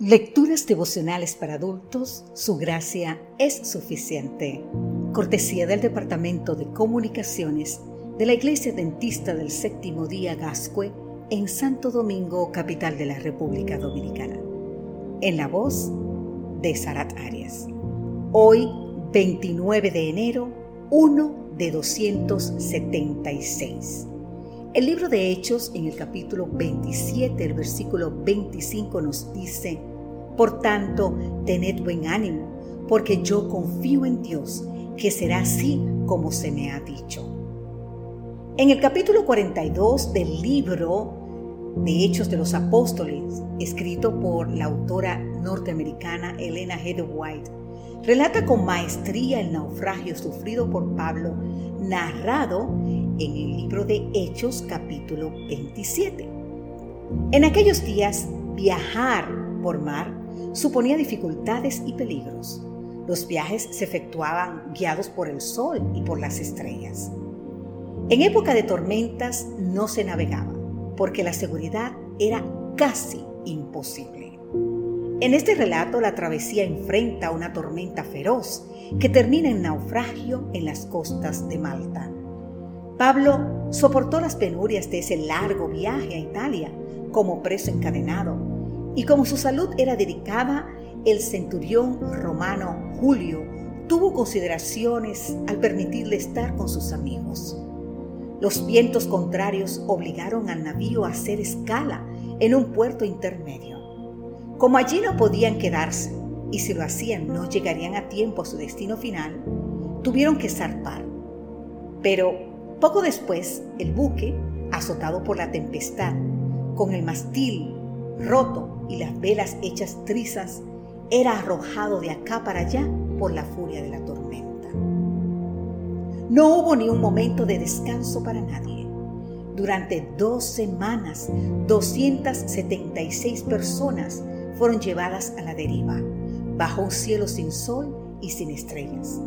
Lecturas devocionales para adultos, su gracia es suficiente. Cortesía del Departamento de Comunicaciones de la Iglesia Dentista del Séptimo Día Gascue en Santo Domingo, capital de la República Dominicana. En la voz de Sarat Arias. Hoy, 29 de enero, 1 de 276. El libro de Hechos en el capítulo 27, el versículo 25 nos dice, Por tanto, tened buen ánimo, porque yo confío en Dios, que será así como se me ha dicho. En el capítulo 42 del libro de Hechos de los Apóstoles, escrito por la autora norteamericana Elena Heather White, relata con maestría el naufragio sufrido por Pablo, narrado en el libro de Hechos capítulo 27. En aquellos días, viajar por mar suponía dificultades y peligros. Los viajes se efectuaban guiados por el sol y por las estrellas. En época de tormentas no se navegaba, porque la seguridad era casi imposible. En este relato la travesía enfrenta una tormenta feroz que termina en naufragio en las costas de Malta. Pablo soportó las penurias de ese largo viaje a Italia como preso encadenado y como su salud era dedicada, el centurión romano Julio tuvo consideraciones al permitirle estar con sus amigos. Los vientos contrarios obligaron al navío a hacer escala en un puerto intermedio. Como allí no podían quedarse, y si lo hacían no llegarían a tiempo a su destino final, tuvieron que zarpar. Pero poco después, el buque, azotado por la tempestad, con el mastil roto y las velas hechas trizas, era arrojado de acá para allá por la furia de la tormenta. No hubo ni un momento de descanso para nadie. Durante dos semanas, 276 personas fueron llevadas a la deriva, bajo un cielo sin sol y sin estrellas.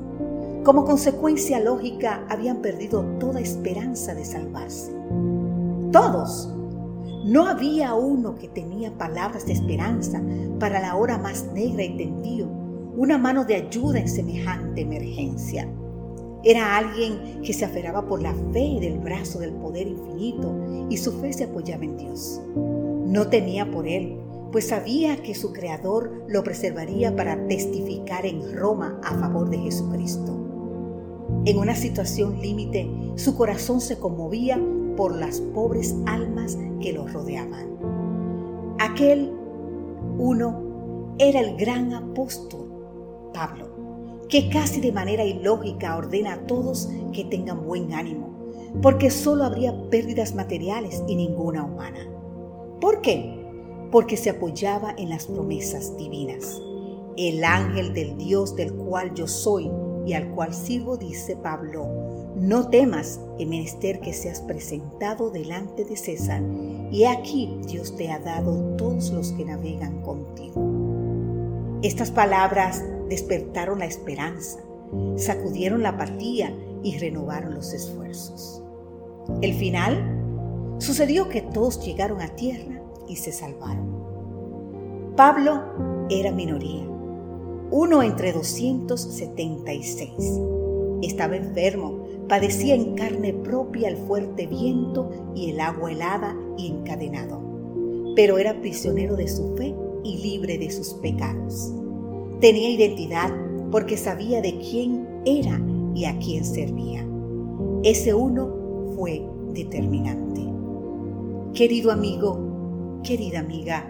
Como consecuencia lógica, habían perdido toda esperanza de salvarse. Todos. No había uno que tenía palabras de esperanza para la hora más negra y tendido, una mano de ayuda en semejante emergencia. Era alguien que se aferraba por la fe del brazo del poder infinito y su fe se apoyaba en Dios. No tenía por él pues sabía que su Creador lo preservaría para testificar en Roma a favor de Jesucristo. En una situación límite, su corazón se conmovía por las pobres almas que lo rodeaban. Aquel uno era el gran apóstol Pablo, que casi de manera ilógica ordena a todos que tengan buen ánimo, porque solo habría pérdidas materiales y ninguna humana. ¿Por qué? porque se apoyaba en las promesas divinas. El ángel del Dios del cual yo soy y al cual sirvo, dice Pablo, no temas, en menester que seas presentado delante de César, y aquí Dios te ha dado todos los que navegan contigo. Estas palabras despertaron la esperanza, sacudieron la apatía y renovaron los esfuerzos. El final sucedió que todos llegaron a tierra y se salvaron. Pablo era minoría, uno entre 276. Estaba enfermo, padecía en carne propia el fuerte viento y el agua helada y encadenado, pero era prisionero de su fe y libre de sus pecados. Tenía identidad porque sabía de quién era y a quién servía. Ese uno fue determinante. Querido amigo, Querida amiga,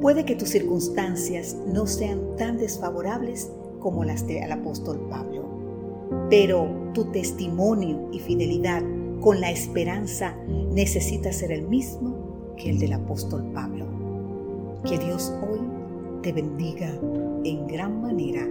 puede que tus circunstancias no sean tan desfavorables como las del apóstol Pablo, pero tu testimonio y fidelidad con la esperanza necesita ser el mismo que el del apóstol Pablo. Que Dios hoy te bendiga en gran manera